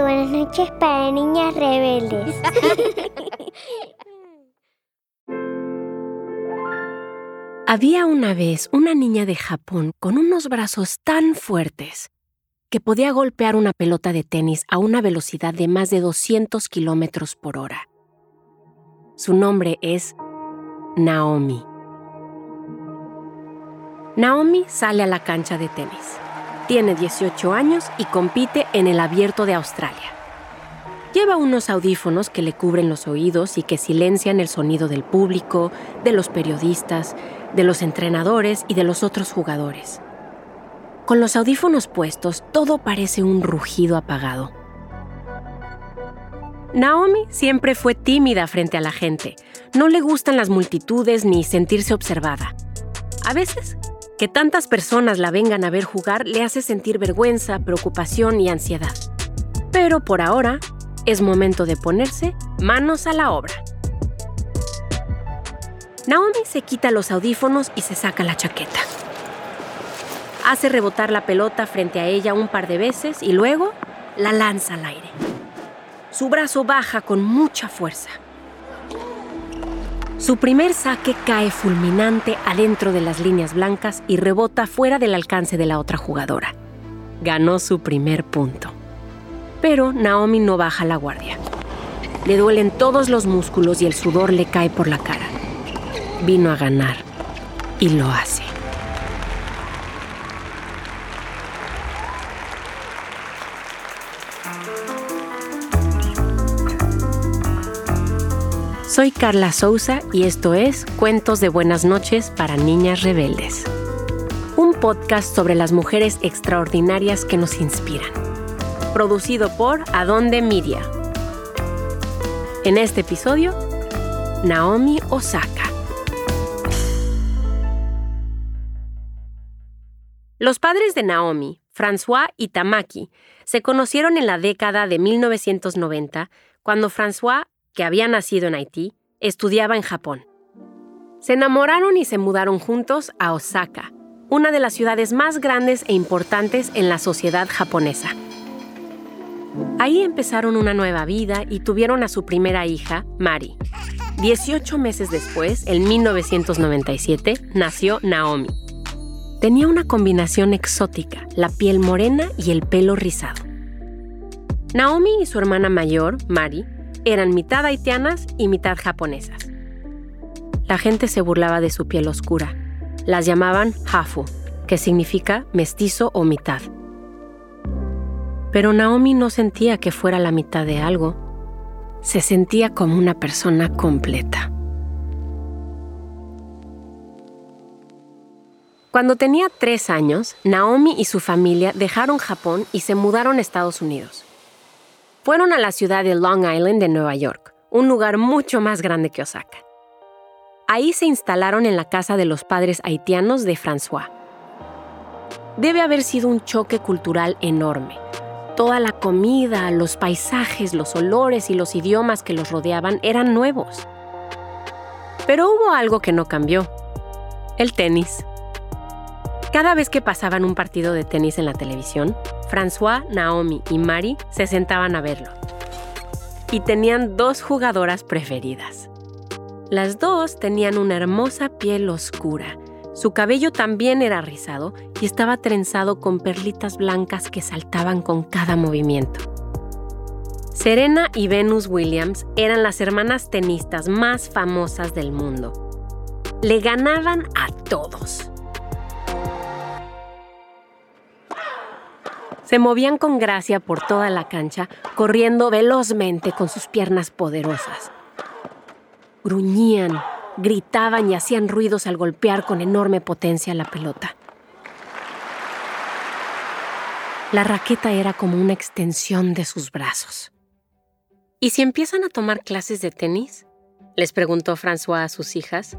buenas noches para niñas rebeldes. Había una vez una niña de Japón con unos brazos tan fuertes que podía golpear una pelota de tenis a una velocidad de más de 200 kilómetros por hora. Su nombre es Naomi. Naomi sale a la cancha de tenis. Tiene 18 años y compite en el Abierto de Australia. Lleva unos audífonos que le cubren los oídos y que silencian el sonido del público, de los periodistas, de los entrenadores y de los otros jugadores. Con los audífonos puestos, todo parece un rugido apagado. Naomi siempre fue tímida frente a la gente. No le gustan las multitudes ni sentirse observada. A veces que tantas personas la vengan a ver jugar le hace sentir vergüenza, preocupación y ansiedad. Pero por ahora es momento de ponerse manos a la obra. Naomi se quita los audífonos y se saca la chaqueta. Hace rebotar la pelota frente a ella un par de veces y luego la lanza al aire. Su brazo baja con mucha fuerza. Su primer saque cae fulminante adentro de las líneas blancas y rebota fuera del alcance de la otra jugadora. Ganó su primer punto. Pero Naomi no baja la guardia. Le duelen todos los músculos y el sudor le cae por la cara. Vino a ganar y lo hace. Soy Carla Souza y esto es Cuentos de Buenas noches para Niñas Rebeldes. Un podcast sobre las mujeres extraordinarias que nos inspiran. Producido por Adonde Media. En este episodio, Naomi Osaka. Los padres de Naomi, François y Tamaki, se conocieron en la década de 1990 cuando François que había nacido en Haití, estudiaba en Japón. Se enamoraron y se mudaron juntos a Osaka, una de las ciudades más grandes e importantes en la sociedad japonesa. Ahí empezaron una nueva vida y tuvieron a su primera hija, Mari. 18 meses después, en 1997, nació Naomi. Tenía una combinación exótica, la piel morena y el pelo rizado. Naomi y su hermana mayor, Mari, eran mitad haitianas y mitad japonesas. La gente se burlaba de su piel oscura. Las llamaban hafu, que significa mestizo o mitad. Pero Naomi no sentía que fuera la mitad de algo. Se sentía como una persona completa. Cuando tenía tres años, Naomi y su familia dejaron Japón y se mudaron a Estados Unidos. Fueron a la ciudad de Long Island de Nueva York, un lugar mucho más grande que Osaka. Ahí se instalaron en la casa de los padres haitianos de François. Debe haber sido un choque cultural enorme. Toda la comida, los paisajes, los olores y los idiomas que los rodeaban eran nuevos. Pero hubo algo que no cambió. El tenis. Cada vez que pasaban un partido de tenis en la televisión, François, Naomi y Mari se sentaban a verlo. Y tenían dos jugadoras preferidas. Las dos tenían una hermosa piel oscura. Su cabello también era rizado y estaba trenzado con perlitas blancas que saltaban con cada movimiento. Serena y Venus Williams eran las hermanas tenistas más famosas del mundo. Le ganaban a todos. Se movían con gracia por toda la cancha, corriendo velozmente con sus piernas poderosas. Gruñían, gritaban y hacían ruidos al golpear con enorme potencia la pelota. La raqueta era como una extensión de sus brazos. ¿Y si empiezan a tomar clases de tenis? les preguntó François a sus hijas.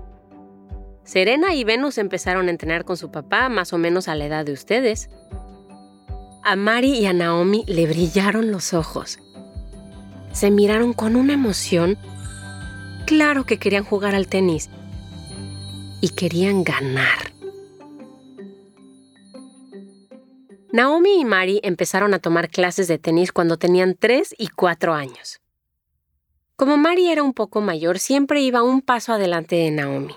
Serena y Venus empezaron a entrenar con su papá más o menos a la edad de ustedes, a Mari y a Naomi le brillaron los ojos. Se miraron con una emoción. Claro que querían jugar al tenis. Y querían ganar. Naomi y Mari empezaron a tomar clases de tenis cuando tenían 3 y 4 años. Como Mari era un poco mayor, siempre iba un paso adelante de Naomi.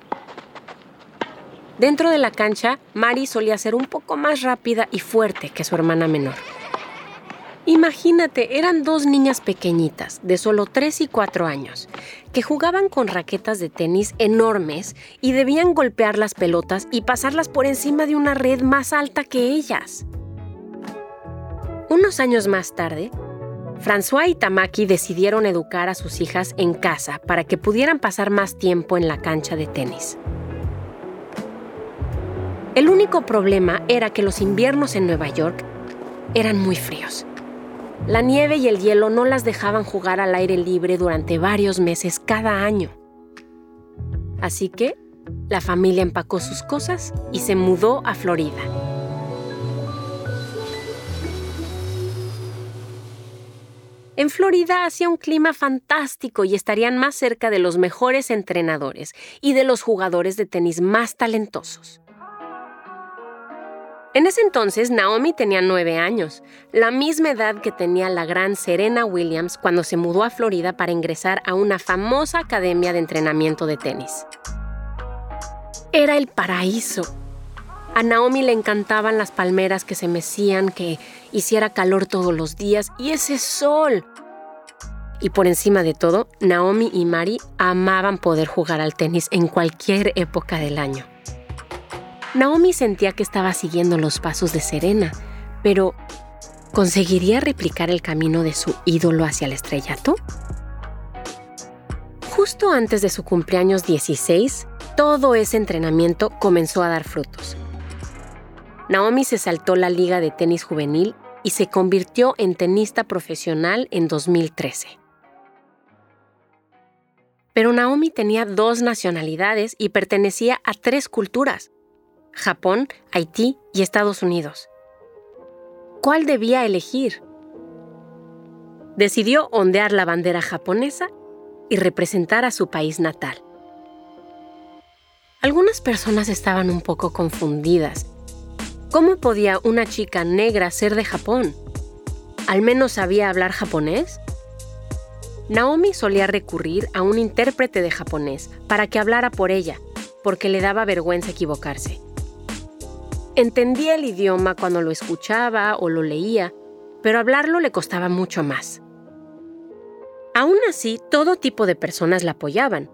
Dentro de la cancha, Mari solía ser un poco más rápida y fuerte que su hermana menor. Imagínate, eran dos niñas pequeñitas, de solo 3 y 4 años, que jugaban con raquetas de tenis enormes y debían golpear las pelotas y pasarlas por encima de una red más alta que ellas. Unos años más tarde, François y Tamaki decidieron educar a sus hijas en casa para que pudieran pasar más tiempo en la cancha de tenis. El único problema era que los inviernos en Nueva York eran muy fríos. La nieve y el hielo no las dejaban jugar al aire libre durante varios meses cada año. Así que la familia empacó sus cosas y se mudó a Florida. En Florida hacía un clima fantástico y estarían más cerca de los mejores entrenadores y de los jugadores de tenis más talentosos. En ese entonces, Naomi tenía nueve años, la misma edad que tenía la gran Serena Williams cuando se mudó a Florida para ingresar a una famosa academia de entrenamiento de tenis. Era el paraíso. A Naomi le encantaban las palmeras que se mecían, que hiciera calor todos los días y ese sol. Y por encima de todo, Naomi y Mari amaban poder jugar al tenis en cualquier época del año. Naomi sentía que estaba siguiendo los pasos de Serena, pero ¿conseguiría replicar el camino de su ídolo hacia el estrellato? Justo antes de su cumpleaños 16, todo ese entrenamiento comenzó a dar frutos. Naomi se saltó la liga de tenis juvenil y se convirtió en tenista profesional en 2013. Pero Naomi tenía dos nacionalidades y pertenecía a tres culturas. Japón, Haití y Estados Unidos. ¿Cuál debía elegir? Decidió ondear la bandera japonesa y representar a su país natal. Algunas personas estaban un poco confundidas. ¿Cómo podía una chica negra ser de Japón? ¿Al menos sabía hablar japonés? Naomi solía recurrir a un intérprete de japonés para que hablara por ella, porque le daba vergüenza equivocarse. Entendía el idioma cuando lo escuchaba o lo leía, pero hablarlo le costaba mucho más. Aún así, todo tipo de personas la apoyaban.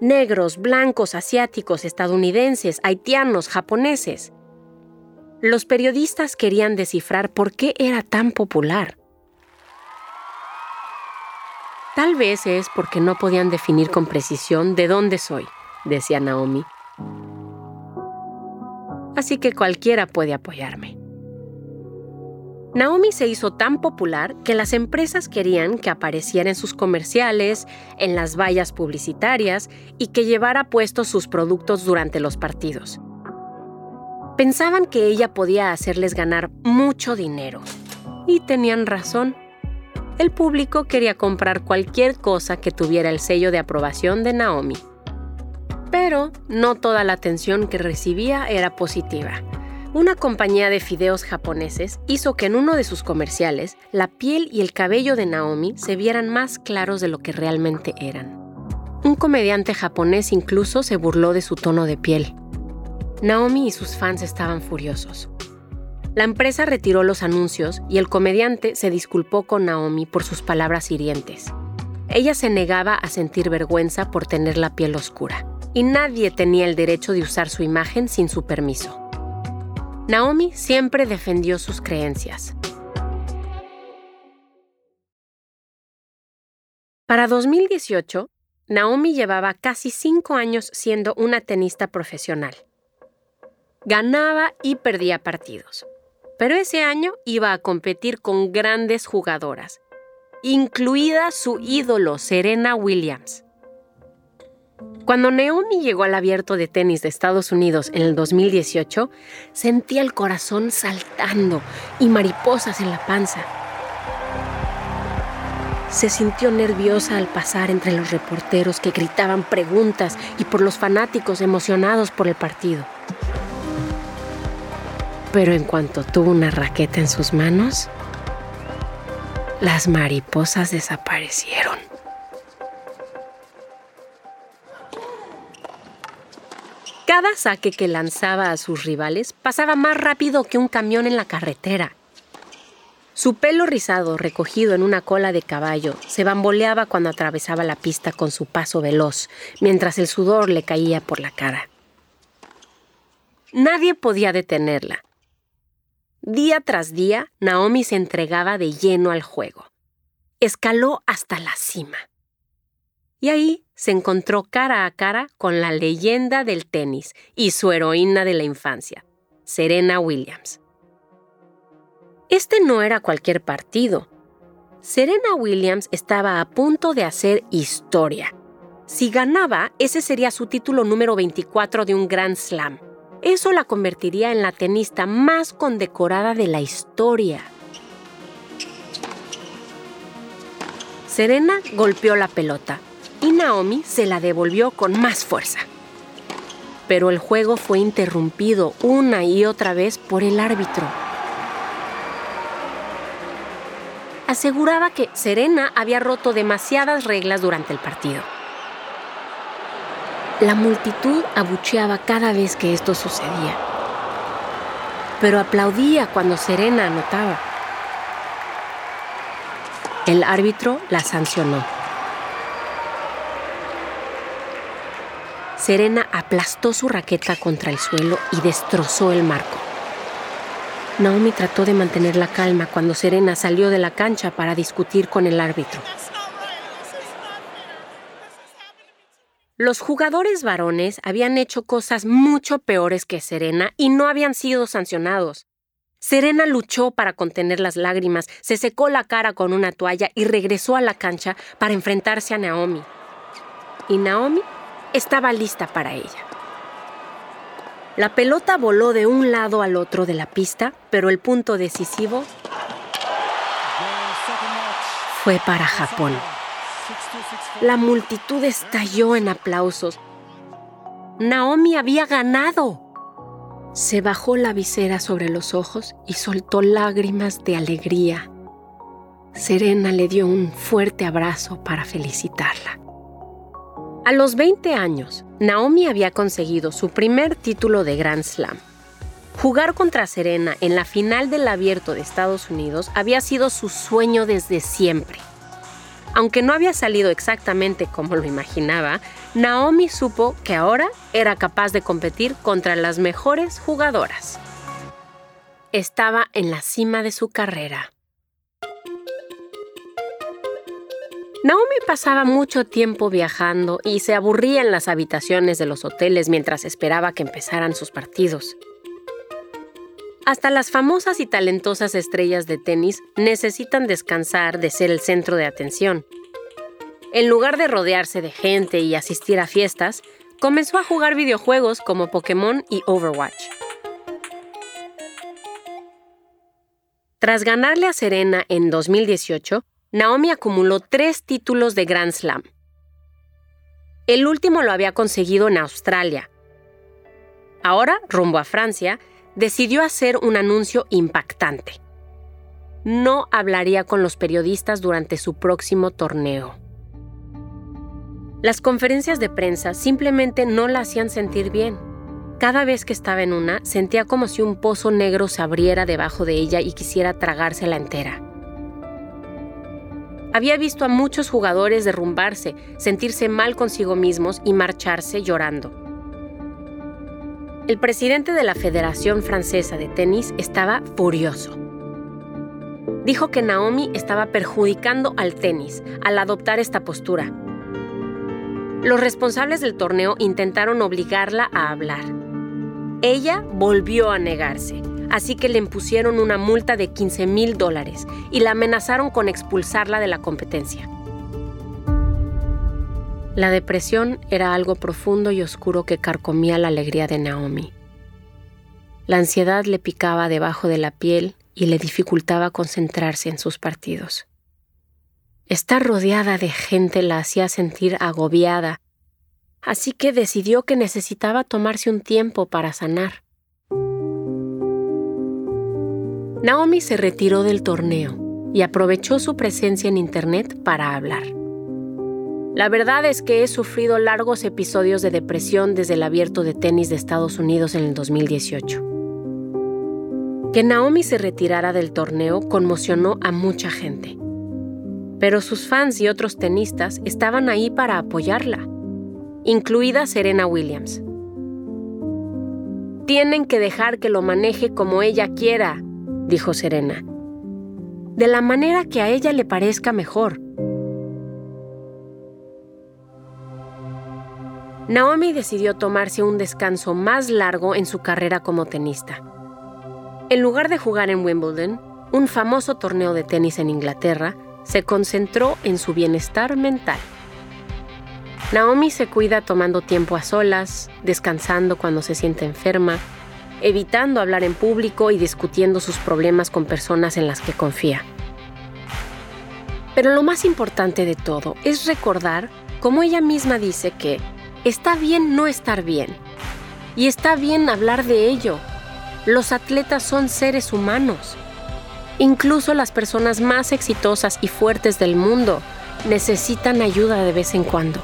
Negros, blancos, asiáticos, estadounidenses, haitianos, japoneses. Los periodistas querían descifrar por qué era tan popular. Tal vez es porque no podían definir con precisión de dónde soy, decía Naomi así que cualquiera puede apoyarme. Naomi se hizo tan popular que las empresas querían que apareciera en sus comerciales, en las vallas publicitarias y que llevara puestos sus productos durante los partidos. Pensaban que ella podía hacerles ganar mucho dinero. Y tenían razón. El público quería comprar cualquier cosa que tuviera el sello de aprobación de Naomi. Pero no toda la atención que recibía era positiva. Una compañía de fideos japoneses hizo que en uno de sus comerciales la piel y el cabello de Naomi se vieran más claros de lo que realmente eran. Un comediante japonés incluso se burló de su tono de piel. Naomi y sus fans estaban furiosos. La empresa retiró los anuncios y el comediante se disculpó con Naomi por sus palabras hirientes. Ella se negaba a sentir vergüenza por tener la piel oscura y nadie tenía el derecho de usar su imagen sin su permiso. Naomi siempre defendió sus creencias. Para 2018, Naomi llevaba casi cinco años siendo una tenista profesional. Ganaba y perdía partidos, pero ese año iba a competir con grandes jugadoras, incluida su ídolo Serena Williams. Cuando Naomi llegó al abierto de tenis de Estados Unidos en el 2018, sentía el corazón saltando y mariposas en la panza. Se sintió nerviosa al pasar entre los reporteros que gritaban preguntas y por los fanáticos emocionados por el partido. Pero en cuanto tuvo una raqueta en sus manos, las mariposas desaparecieron. Cada saque que lanzaba a sus rivales pasaba más rápido que un camión en la carretera. Su pelo rizado, recogido en una cola de caballo, se bamboleaba cuando atravesaba la pista con su paso veloz, mientras el sudor le caía por la cara. Nadie podía detenerla. Día tras día, Naomi se entregaba de lleno al juego. Escaló hasta la cima. Y ahí se encontró cara a cara con la leyenda del tenis y su heroína de la infancia, Serena Williams. Este no era cualquier partido. Serena Williams estaba a punto de hacer historia. Si ganaba, ese sería su título número 24 de un Grand Slam. Eso la convertiría en la tenista más condecorada de la historia. Serena golpeó la pelota Naomi se la devolvió con más fuerza. Pero el juego fue interrumpido una y otra vez por el árbitro. aseguraba que Serena había roto demasiadas reglas durante el partido. La multitud abucheaba cada vez que esto sucedía, pero aplaudía cuando Serena anotaba. El árbitro la sancionó. Serena aplastó su raqueta contra el suelo y destrozó el marco. Naomi trató de mantener la calma cuando Serena salió de la cancha para discutir con el árbitro. Los jugadores varones habían hecho cosas mucho peores que Serena y no habían sido sancionados. Serena luchó para contener las lágrimas, se secó la cara con una toalla y regresó a la cancha para enfrentarse a Naomi. Y Naomi estaba lista para ella. La pelota voló de un lado al otro de la pista, pero el punto decisivo fue para Japón. La multitud estalló en aplausos. Naomi había ganado. Se bajó la visera sobre los ojos y soltó lágrimas de alegría. Serena le dio un fuerte abrazo para felicitarla. A los 20 años, Naomi había conseguido su primer título de Grand Slam. Jugar contra Serena en la final del abierto de Estados Unidos había sido su sueño desde siempre. Aunque no había salido exactamente como lo imaginaba, Naomi supo que ahora era capaz de competir contra las mejores jugadoras. Estaba en la cima de su carrera. Naomi pasaba mucho tiempo viajando y se aburría en las habitaciones de los hoteles mientras esperaba que empezaran sus partidos. Hasta las famosas y talentosas estrellas de tenis necesitan descansar de ser el centro de atención. En lugar de rodearse de gente y asistir a fiestas, comenzó a jugar videojuegos como Pokémon y Overwatch. Tras ganarle a Serena en 2018, Naomi acumuló tres títulos de Grand Slam. El último lo había conseguido en Australia. Ahora, rumbo a Francia, decidió hacer un anuncio impactante. No hablaría con los periodistas durante su próximo torneo. Las conferencias de prensa simplemente no la hacían sentir bien. Cada vez que estaba en una, sentía como si un pozo negro se abriera debajo de ella y quisiera tragársela entera. Había visto a muchos jugadores derrumbarse, sentirse mal consigo mismos y marcharse llorando. El presidente de la Federación Francesa de Tenis estaba furioso. Dijo que Naomi estaba perjudicando al tenis al adoptar esta postura. Los responsables del torneo intentaron obligarla a hablar. Ella volvió a negarse así que le impusieron una multa de 15 mil dólares y la amenazaron con expulsarla de la competencia. La depresión era algo profundo y oscuro que carcomía la alegría de Naomi. La ansiedad le picaba debajo de la piel y le dificultaba concentrarse en sus partidos. Estar rodeada de gente la hacía sentir agobiada, así que decidió que necesitaba tomarse un tiempo para sanar. Naomi se retiró del torneo y aprovechó su presencia en Internet para hablar. La verdad es que he sufrido largos episodios de depresión desde el abierto de tenis de Estados Unidos en el 2018. Que Naomi se retirara del torneo conmocionó a mucha gente. Pero sus fans y otros tenistas estaban ahí para apoyarla, incluida Serena Williams. Tienen que dejar que lo maneje como ella quiera, dijo Serena. De la manera que a ella le parezca mejor. Naomi decidió tomarse un descanso más largo en su carrera como tenista. En lugar de jugar en Wimbledon, un famoso torneo de tenis en Inglaterra, se concentró en su bienestar mental. Naomi se cuida tomando tiempo a solas, descansando cuando se siente enferma, evitando hablar en público y discutiendo sus problemas con personas en las que confía. Pero lo más importante de todo es recordar, como ella misma dice, que Está bien no estar bien. Y está bien hablar de ello. Los atletas son seres humanos. Incluso las personas más exitosas y fuertes del mundo necesitan ayuda de vez en cuando.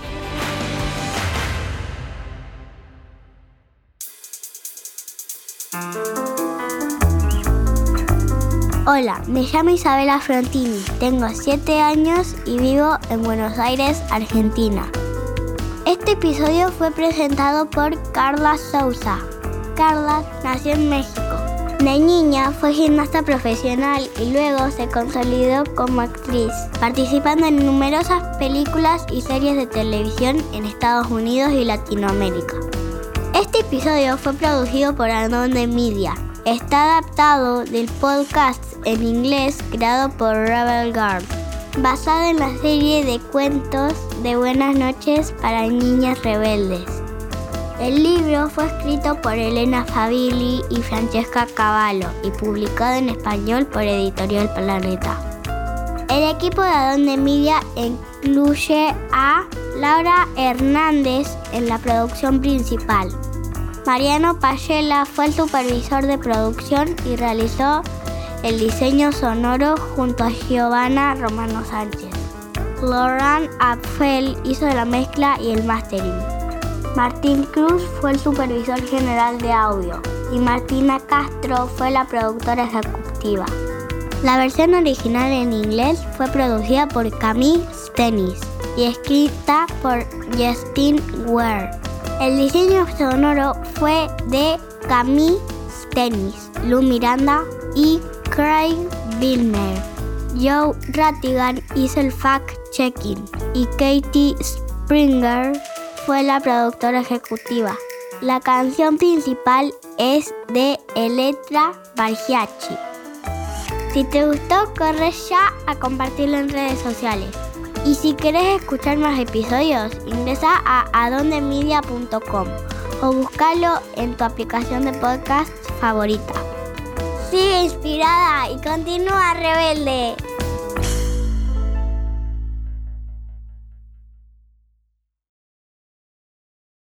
Hola, me llamo Isabela Frontini, tengo 7 años y vivo en Buenos Aires, Argentina. Este episodio fue presentado por Carla Souza. Carla nació en México. De niña fue gimnasta profesional y luego se consolidó como actriz, participando en numerosas películas y series de televisión en Estados Unidos y Latinoamérica. Este episodio fue producido por Adonde Media. Está adaptado del podcast en inglés creado por Rebel Guard basada en la serie de cuentos de Buenas noches para niñas rebeldes. El libro fue escrito por Elena Favilli y Francesca Cavallo y publicado en español por Editorial Planeta. El equipo de Adonde Media incluye a Laura Hernández en la producción principal. Mariano Payela fue el supervisor de producción y realizó el diseño sonoro junto a Giovanna Romano Sánchez. Laurent Apfel hizo la mezcla y el mastering. Martín Cruz fue el supervisor general de audio y Martina Castro fue la productora ejecutiva. La versión original en inglés fue producida por Camille Stennis y escrita por Justin Ware. El diseño sonoro fue de Camille Stennis, Lou Miranda y Craig Bilmer. Joe Rattigan hizo el fact-checking y Katie Springer fue la productora ejecutiva. La canción principal es de Electra Bargiachi. Si te gustó, corre ya a compartirlo en redes sociales. Y si querés escuchar más episodios, ingresa a adondemedia.com o búscalo en tu aplicación de podcast favorita. Sigue inspirada y continúa rebelde.